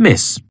Miss.